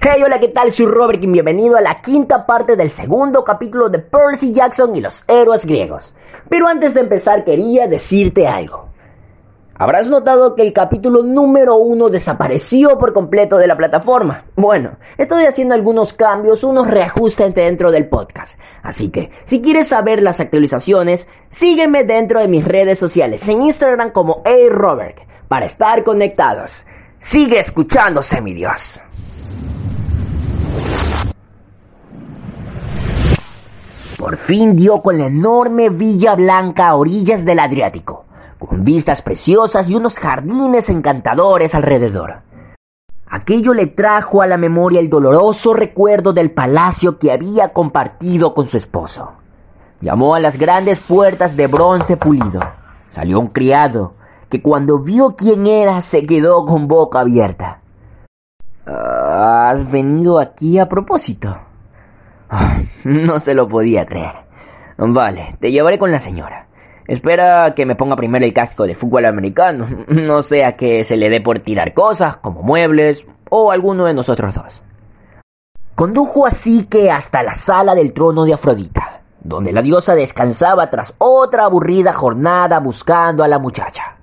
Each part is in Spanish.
Hey, hola, ¿qué tal? Soy Robert y bienvenido a la quinta parte del segundo capítulo de Percy Jackson y los héroes griegos. Pero antes de empezar quería decirte algo. Habrás notado que el capítulo número uno desapareció por completo de la plataforma. Bueno, estoy haciendo algunos cambios, unos reajustes dentro del podcast. Así que, si quieres saber las actualizaciones, sígueme dentro de mis redes sociales, en Instagram como Hey Robert, para estar conectados. Sigue escuchándose, mi Dios. Por fin dio con la enorme Villa Blanca a orillas del Adriático, con vistas preciosas y unos jardines encantadores alrededor. Aquello le trajo a la memoria el doloroso recuerdo del palacio que había compartido con su esposo. Llamó a las grandes puertas de bronce pulido. Salió un criado, que cuando vio quién era se quedó con boca abierta. ¿Has venido aquí a propósito? No se lo podía creer. Vale, te llevaré con la señora. Espera que me ponga primero el casco de fútbol americano, no sea que se le dé por tirar cosas como muebles o alguno de nosotros dos. Condujo así que hasta la sala del trono de Afrodita, donde la diosa descansaba tras otra aburrida jornada buscando a la muchacha.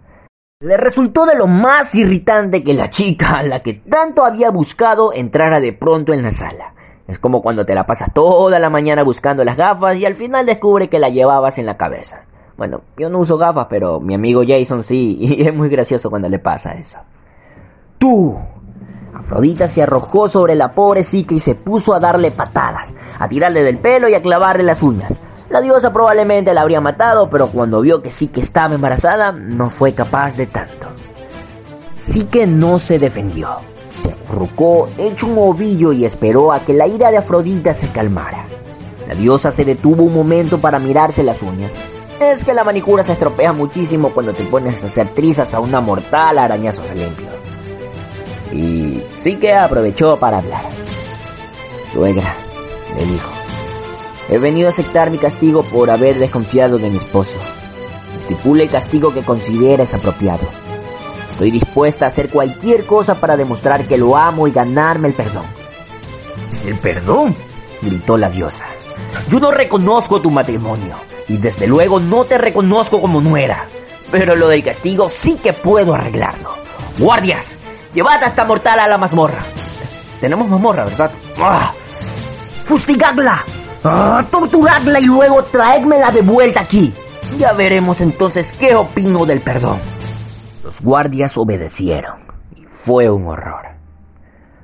Le resultó de lo más irritante que la chica a la que tanto había buscado entrara de pronto en la sala. Es como cuando te la pasas toda la mañana buscando las gafas y al final descubre que la llevabas en la cabeza. Bueno, yo no uso gafas, pero mi amigo Jason sí, y es muy gracioso cuando le pasa eso. ¡Tú! Afrodita se arrojó sobre la pobre psique y se puso a darle patadas, a tirarle del pelo y a clavarle las uñas. La diosa probablemente la habría matado, pero cuando vio que sí que estaba embarazada, no fue capaz de tanto. Sí que no se defendió. Se acurrucó hecho un ovillo y esperó a que la ira de Afrodita se calmara. La diosa se detuvo un momento para mirarse las uñas. Es que la manicura se estropea muchísimo cuando te pones a hacer trizas a una mortal arañazos limpio. Y sí que aprovechó para hablar. Suegra, le dijo. He venido a aceptar mi castigo por haber desconfiado de mi esposo. Estipule el castigo que consideres apropiado. Estoy dispuesta a hacer cualquier cosa para demostrar que lo amo y ganarme el perdón. ¿El perdón? gritó la diosa. Yo no reconozco tu matrimonio y desde luego no te reconozco como nuera. Pero lo del castigo sí que puedo arreglarlo. Guardias, llevad a esta mortal a la mazmorra. Tenemos mazmorra, ¿verdad? ¡Ah! ¡Fustigadla! ¡Ah! torturadla y luego traédmela de vuelta aquí. Ya veremos entonces qué opino del perdón. Los guardias obedecieron y fue un horror.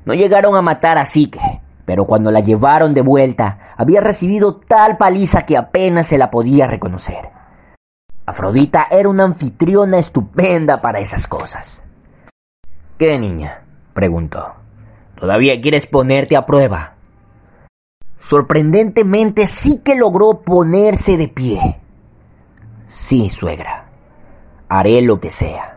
No llegaron a matar a Sique, pero cuando la llevaron de vuelta había recibido tal paliza que apenas se la podía reconocer. Afrodita era una anfitriona estupenda para esas cosas. ¿Qué niña? preguntó. ¿Todavía quieres ponerte a prueba? Sorprendentemente sí que logró ponerse de pie. Sí, suegra, haré lo que sea.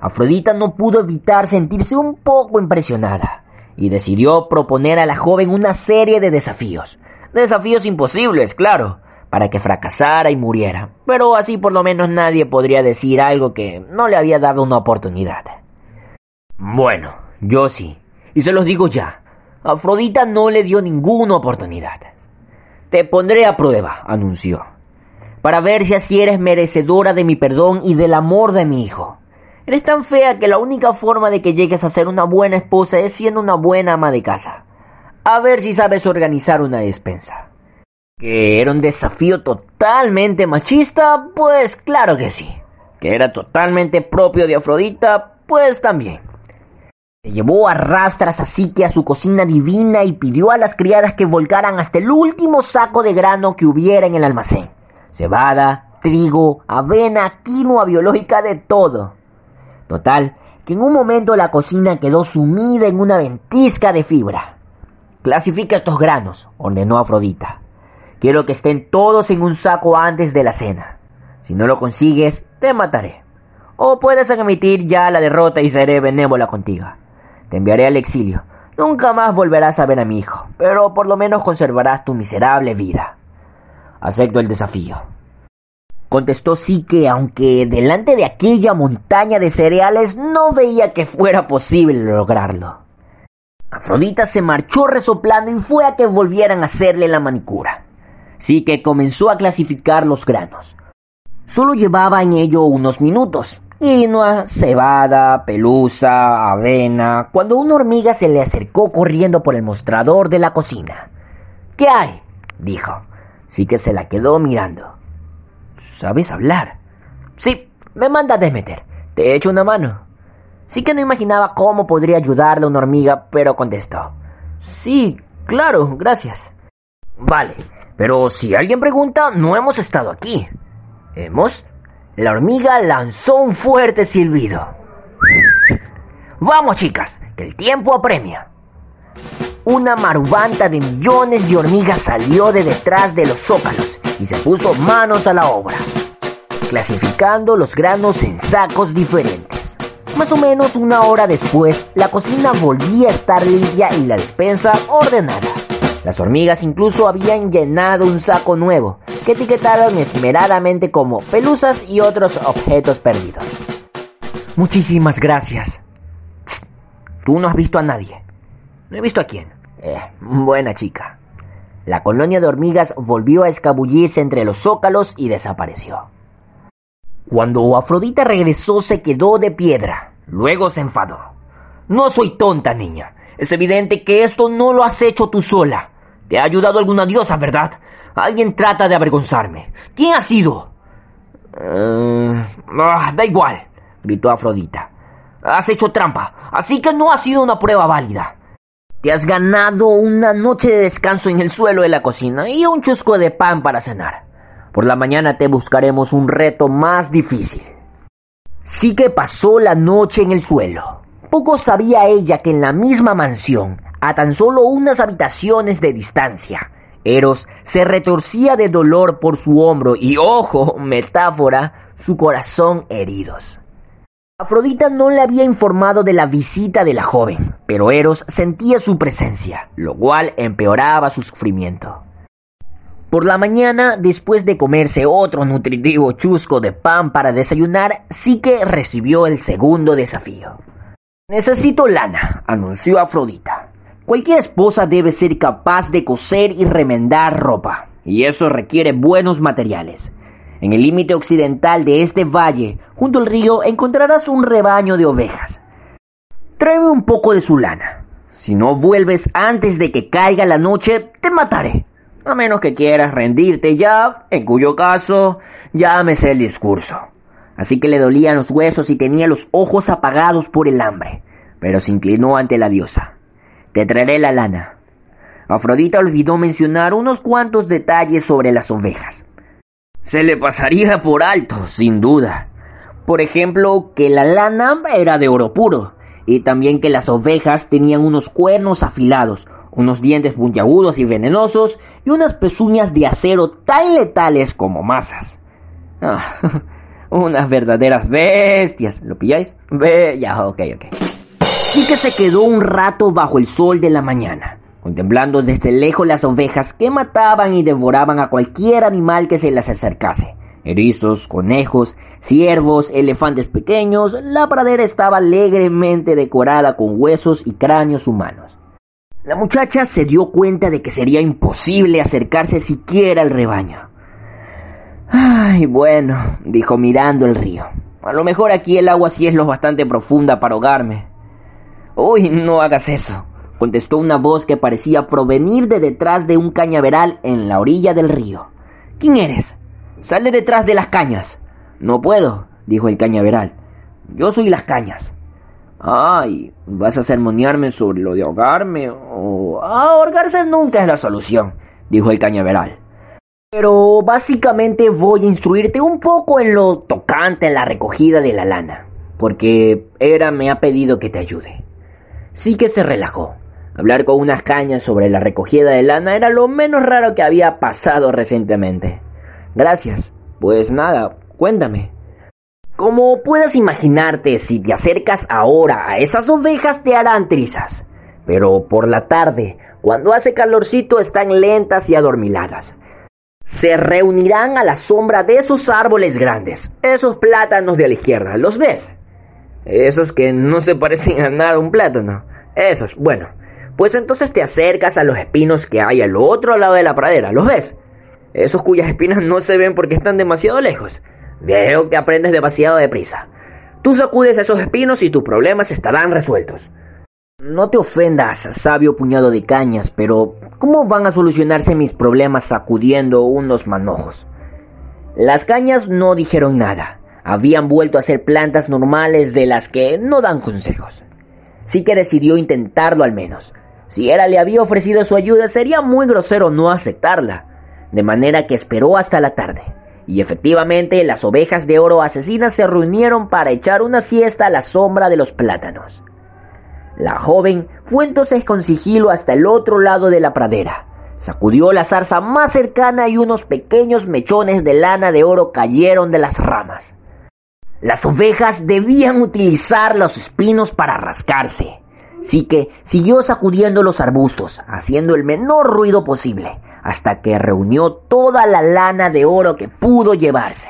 Afrodita no pudo evitar sentirse un poco impresionada y decidió proponer a la joven una serie de desafíos. Desafíos imposibles, claro, para que fracasara y muriera, pero así por lo menos nadie podría decir algo que no le había dado una oportunidad. Bueno, yo sí, y se los digo ya, Afrodita no le dio ninguna oportunidad. Te pondré a prueba, anunció, para ver si así eres merecedora de mi perdón y del amor de mi hijo. Eres tan fea que la única forma de que llegues a ser una buena esposa es siendo una buena ama de casa. A ver si sabes organizar una despensa. ¿Que era un desafío totalmente machista? Pues claro que sí. ¿Que era totalmente propio de Afrodita? Pues también. Se llevó a rastras así que a su cocina divina y pidió a las criadas que volcaran hasta el último saco de grano que hubiera en el almacén. Cebada, trigo, avena, quinoa biológica, de todo. Total, que en un momento la cocina quedó sumida en una ventisca de fibra. Clasifica estos granos, ordenó Afrodita. Quiero que estén todos en un saco antes de la cena. Si no lo consigues, te mataré. O puedes admitir ya la derrota y seré benévola contigo. Te enviaré al exilio. Nunca más volverás a ver a mi hijo, pero por lo menos conservarás tu miserable vida. Acepto el desafío. Contestó sí que, aunque delante de aquella montaña de cereales no veía que fuera posible lograrlo. Afrodita se marchó resoplando y fue a que volvieran a hacerle la manicura. Así que comenzó a clasificar los granos. Solo llevaba en ello unos minutos. Quinoa, cebada, pelusa, avena, cuando una hormiga se le acercó corriendo por el mostrador de la cocina. ¿Qué hay? dijo. Sí que se la quedó mirando. ¿Sabes hablar? Sí, me manda a desmeter. Te echo una mano. Sí que no imaginaba cómo podría ayudarle a una hormiga, pero contestó. Sí, claro, gracias. Vale, pero si alguien pregunta, no hemos estado aquí. ¿Hemos? La hormiga lanzó un fuerte silbido. Vamos, chicas, que el tiempo apremia. Una marubanta de millones de hormigas salió de detrás de los zócalos y se puso manos a la obra, clasificando los granos en sacos diferentes. Más o menos una hora después, la cocina volvía a estar limpia y la despensa ordenada. Las hormigas incluso habían llenado un saco nuevo, que etiquetaron esmeradamente como pelusas y otros objetos perdidos. Muchísimas gracias. Tú no has visto a nadie. No he visto a quién. Eh, buena chica. La colonia de hormigas volvió a escabullirse entre los zócalos y desapareció. Cuando Afrodita regresó se quedó de piedra. Luego se enfadó. No soy tonta, niña. Es evidente que esto no lo has hecho tú sola. Te ha ayudado alguna diosa, ¿verdad? Alguien trata de avergonzarme. ¿Quién ha sido? Eh, ah, da igual, gritó Afrodita. Has hecho trampa, así que no ha sido una prueba válida. Te has ganado una noche de descanso en el suelo de la cocina y un chusco de pan para cenar. Por la mañana te buscaremos un reto más difícil. Sí que pasó la noche en el suelo. Poco sabía ella que en la misma mansión a tan solo unas habitaciones de distancia. Eros se retorcía de dolor por su hombro y, ojo, metáfora, su corazón heridos. Afrodita no le había informado de la visita de la joven, pero Eros sentía su presencia, lo cual empeoraba su sufrimiento. Por la mañana, después de comerse otro nutritivo chusco de pan para desayunar, sí que recibió el segundo desafío. Necesito lana, anunció Afrodita. Cualquier esposa debe ser capaz de coser y remendar ropa, y eso requiere buenos materiales. En el límite occidental de este valle, junto al río, encontrarás un rebaño de ovejas. Un poco de su lana. Si no vuelves antes de que caiga la noche, te mataré. A menos que quieras rendirte ya, en cuyo caso, llámese el discurso. Así que le dolían los huesos y tenía los ojos apagados por el hambre, pero se inclinó ante la diosa. Te traeré la lana. Afrodita olvidó mencionar unos cuantos detalles sobre las ovejas. Se le pasaría por alto, sin duda. Por ejemplo, que la lana era de oro puro, y también que las ovejas tenían unos cuernos afilados, unos dientes puntiagudos y venenosos, y unas pezuñas de acero tan letales como masas. Ah, unas verdaderas bestias. ¿Lo pilláis? Ve, ya, ok, ok y que se quedó un rato bajo el sol de la mañana, contemplando desde lejos las ovejas que mataban y devoraban a cualquier animal que se les acercase. Erizos, conejos, ciervos, elefantes pequeños, la pradera estaba alegremente decorada con huesos y cráneos humanos. La muchacha se dio cuenta de que sería imposible acercarse siquiera al rebaño. Ay, bueno, dijo mirando el río. A lo mejor aquí el agua sí es lo bastante profunda para ahogarme. Uy, no hagas eso, contestó una voz que parecía provenir de detrás de un cañaveral en la orilla del río. ¿Quién eres? Sal de detrás de las cañas. No puedo, dijo el cañaveral. Yo soy las cañas. Ay, ¿vas a sermonearme sobre lo de ahogarme? O... ahogarse nunca es la solución, dijo el cañaveral. Pero básicamente voy a instruirte un poco en lo tocante en la recogida de la lana, porque Era me ha pedido que te ayude sí que se relajó. Hablar con unas cañas sobre la recogida de lana era lo menos raro que había pasado recientemente. Gracias. Pues nada, cuéntame. Como puedas imaginarte, si te acercas ahora a esas ovejas te harán trizas. Pero por la tarde, cuando hace calorcito, están lentas y adormiladas. Se reunirán a la sombra de esos árboles grandes, esos plátanos de la izquierda, ¿los ves? Esos que no se parecen a nada a un plátano. Esos, bueno. Pues entonces te acercas a los espinos que hay al otro lado de la pradera, ¿los ves? Esos cuyas espinas no se ven porque están demasiado lejos. Veo que aprendes demasiado deprisa. Tú sacudes esos espinos y tus problemas estarán resueltos. No te ofendas, sabio puñado de cañas, pero ¿cómo van a solucionarse mis problemas sacudiendo unos manojos? Las cañas no dijeron nada. Habían vuelto a ser plantas normales de las que no dan consejos. Sí que decidió intentarlo al menos. Si Era le había ofrecido su ayuda, sería muy grosero no aceptarla. De manera que esperó hasta la tarde. Y efectivamente las ovejas de oro asesinas se reunieron para echar una siesta a la sombra de los plátanos. La joven fue entonces con sigilo hasta el otro lado de la pradera. Sacudió la zarza más cercana y unos pequeños mechones de lana de oro cayeron de las ramas. Las ovejas debían utilizar los espinos para rascarse. Así que siguió sacudiendo los arbustos, haciendo el menor ruido posible, hasta que reunió toda la lana de oro que pudo llevarse.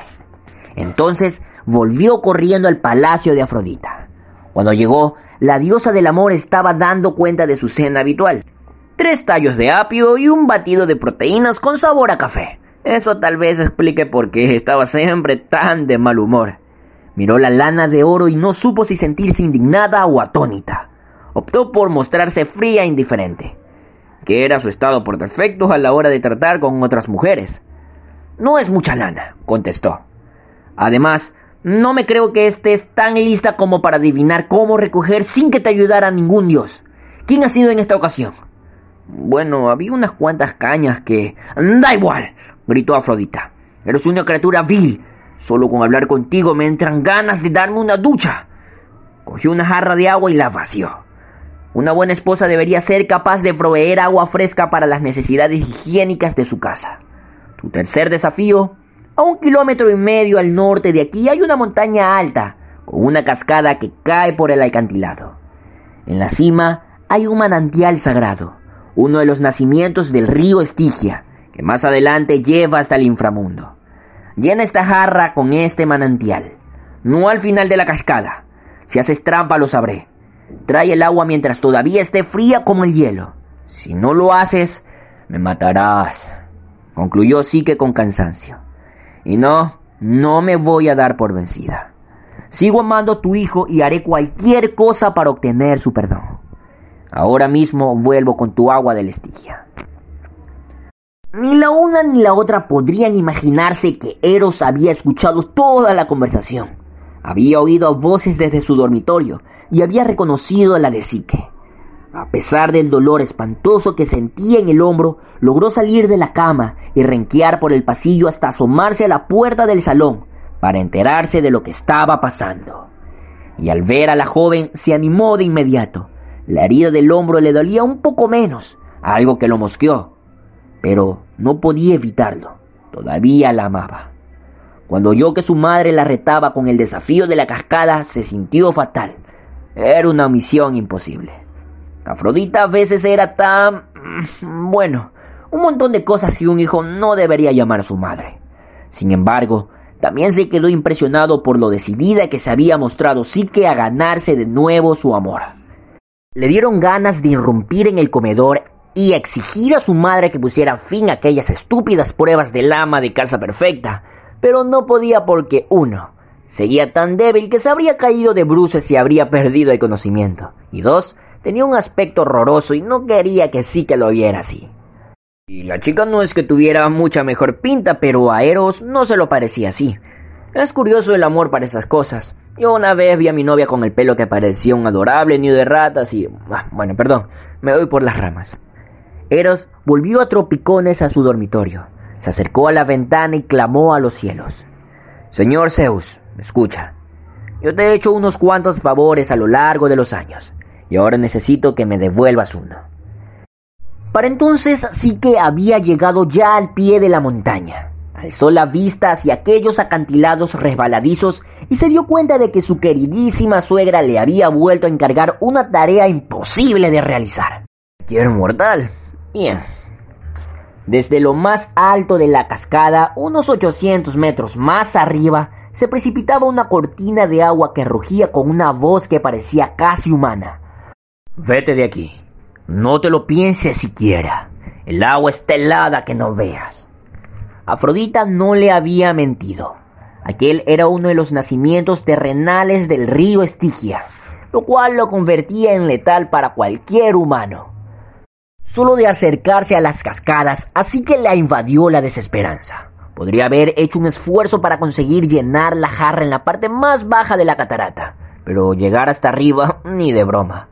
Entonces volvió corriendo al palacio de Afrodita. Cuando llegó, la diosa del amor estaba dando cuenta de su cena habitual. Tres tallos de apio y un batido de proteínas con sabor a café. Eso tal vez explique por qué estaba siempre tan de mal humor. Miró la lana de oro y no supo si sentirse indignada o atónita. Optó por mostrarse fría e indiferente, que era su estado por defecto a la hora de tratar con otras mujeres. No es mucha lana, contestó. Además, no me creo que estés tan lista como para adivinar cómo recoger sin que te ayudara ningún dios. ¿Quién ha sido en esta ocasión? Bueno, había unas cuantas cañas que... Da igual, gritó Afrodita. Eres una criatura vil. Solo con hablar contigo me entran ganas de darme una ducha. Cogió una jarra de agua y la vació. Una buena esposa debería ser capaz de proveer agua fresca para las necesidades higiénicas de su casa. Tu tercer desafío a un kilómetro y medio al norte de aquí hay una montaña alta, con una cascada que cae por el acantilado. En la cima hay un manantial sagrado, uno de los nacimientos del río Estigia, que más adelante lleva hasta el inframundo. Llena esta jarra con este manantial, no al final de la cascada. Si haces trampa lo sabré. Trae el agua mientras todavía esté fría como el hielo. Si no lo haces, me matarás, concluyó Sique con cansancio. Y no, no me voy a dar por vencida. Sigo amando a tu hijo y haré cualquier cosa para obtener su perdón. Ahora mismo vuelvo con tu agua del Estigia. Ni la una ni la otra podrían imaginarse que Eros había escuchado toda la conversación. Había oído voces desde su dormitorio y había reconocido la de Sique. A pesar del dolor espantoso que sentía en el hombro, logró salir de la cama y renquear por el pasillo hasta asomarse a la puerta del salón para enterarse de lo que estaba pasando. Y al ver a la joven se animó de inmediato. La herida del hombro le dolía un poco menos, algo que lo mosqueó, pero no podía evitarlo. Todavía la amaba. Cuando oyó que su madre la retaba con el desafío de la cascada, se sintió fatal. Era una misión imposible. Afrodita a veces era tan... Mm, bueno, un montón de cosas que un hijo no debería llamar a su madre. Sin embargo, también se quedó impresionado por lo decidida que se había mostrado Sique a ganarse de nuevo su amor. Le dieron ganas de irrumpir en el comedor y exigir a su madre que pusiera fin a aquellas estúpidas pruebas del ama de casa perfecta, pero no podía porque uno, seguía tan débil que se habría caído de bruces y habría perdido el conocimiento, y dos, Tenía un aspecto horroroso y no quería que sí que lo viera así. Y la chica no es que tuviera mucha mejor pinta, pero a Eros no se lo parecía así. Es curioso el amor para esas cosas. Yo una vez vi a mi novia con el pelo que parecía un adorable nido de ratas y... Ah, bueno, perdón, me doy por las ramas. Eros volvió a tropicones a su dormitorio. Se acercó a la ventana y clamó a los cielos. Señor Zeus, escucha. Yo te he hecho unos cuantos favores a lo largo de los años y ahora necesito que me devuelvas uno. Para entonces sí que había llegado ya al pie de la montaña. Alzó la vista hacia aquellos acantilados resbaladizos y se dio cuenta de que su queridísima suegra le había vuelto a encargar una tarea imposible de realizar. Quiero mortal. Bien. Desde lo más alto de la cascada, unos 800 metros más arriba, se precipitaba una cortina de agua que rugía con una voz que parecía casi humana. Vete de aquí. No te lo pienses siquiera. El agua está helada que no veas. Afrodita no le había mentido. Aquel era uno de los nacimientos terrenales del río Estigia, lo cual lo convertía en letal para cualquier humano. Solo de acercarse a las cascadas, así que la invadió la desesperanza. Podría haber hecho un esfuerzo para conseguir llenar la jarra en la parte más baja de la catarata, pero llegar hasta arriba ni de broma.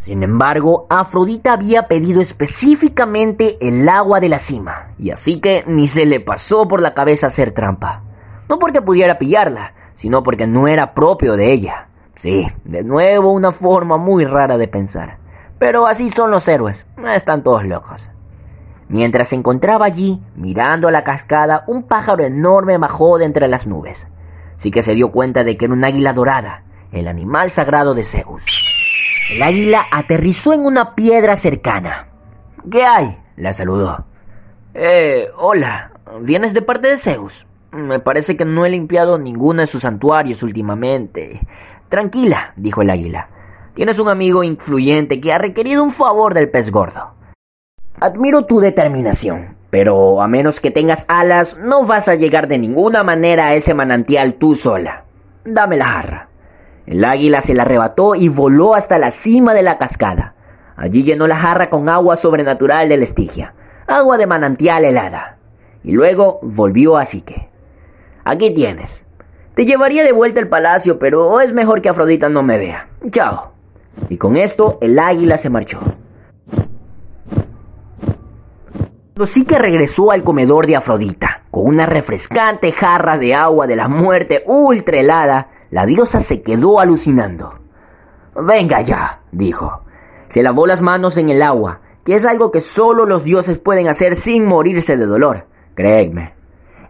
Sin embargo, Afrodita había pedido específicamente el agua de la cima, y así que ni se le pasó por la cabeza hacer trampa. No porque pudiera pillarla, sino porque no era propio de ella. Sí, de nuevo una forma muy rara de pensar. Pero así son los héroes, están todos locos. Mientras se encontraba allí, mirando a la cascada, un pájaro enorme bajó de entre las nubes. Sí que se dio cuenta de que era un águila dorada, el animal sagrado de Zeus. El águila aterrizó en una piedra cercana. ¿Qué hay? la saludó. Eh, hola, ¿vienes de parte de Zeus? Me parece que no he limpiado ninguno de sus santuarios últimamente. Tranquila, dijo el águila. Tienes un amigo influyente que ha requerido un favor del pez gordo. Admiro tu determinación, pero a menos que tengas alas, no vas a llegar de ninguna manera a ese manantial tú sola. Dame la jarra. El águila se la arrebató y voló hasta la cima de la cascada. Allí llenó la jarra con agua sobrenatural del Estigia, agua de manantial helada. Y luego volvió a Sique. Aquí tienes. Te llevaría de vuelta al palacio, pero es mejor que Afrodita no me vea. Chao. Y con esto el águila se marchó. Sique regresó al comedor de Afrodita, con una refrescante jarra de agua de la muerte ultra helada, la diosa se quedó alucinando. Venga ya, dijo. Se lavó las manos en el agua, que es algo que solo los dioses pueden hacer sin morirse de dolor, créeme.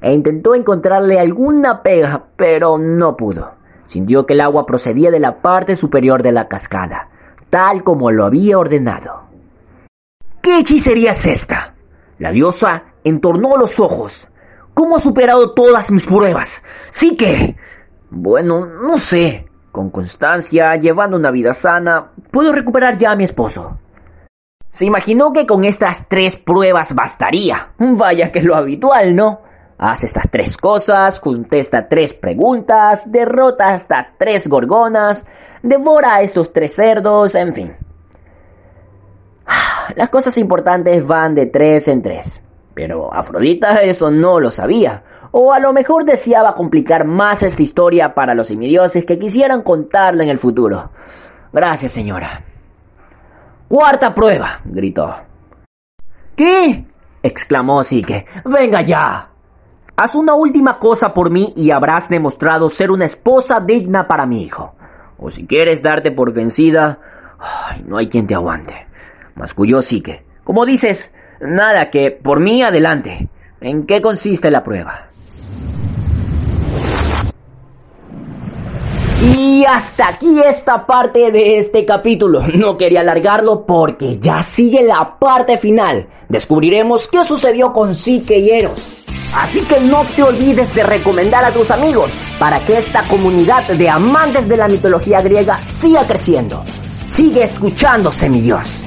E intentó encontrarle alguna pega, pero no pudo. Sintió que el agua procedía de la parte superior de la cascada, tal como lo había ordenado. ¿Qué hechicería es esta? La diosa entornó los ojos. ¿Cómo ha superado todas mis pruebas? Sí que... Bueno, no sé. Con constancia, llevando una vida sana, puedo recuperar ya a mi esposo. Se imaginó que con estas tres pruebas bastaría. Vaya que es lo habitual, ¿no? Haz estas tres cosas, contesta tres preguntas, derrota hasta tres gorgonas, devora a estos tres cerdos, en fin. Las cosas importantes van de tres en tres. Pero Afrodita eso no lo sabía. O a lo mejor deseaba complicar más esta historia para los semidioses que quisieran contarla en el futuro. Gracias, señora. Cuarta prueba, gritó. ¿Qué? exclamó Sique. Venga ya. Haz una última cosa por mí y habrás demostrado ser una esposa digna para mi hijo. O si quieres darte por vencida, no hay quien te aguante. Masculló Sique. Como dices, nada que por mí adelante. ¿En qué consiste la prueba? Y hasta aquí esta parte de este capítulo. No quería alargarlo porque ya sigue la parte final. Descubriremos qué sucedió con Sique y Eros. Así que no te olvides de recomendar a tus amigos para que esta comunidad de amantes de la mitología griega siga creciendo. Sigue escuchándose, mi Dios.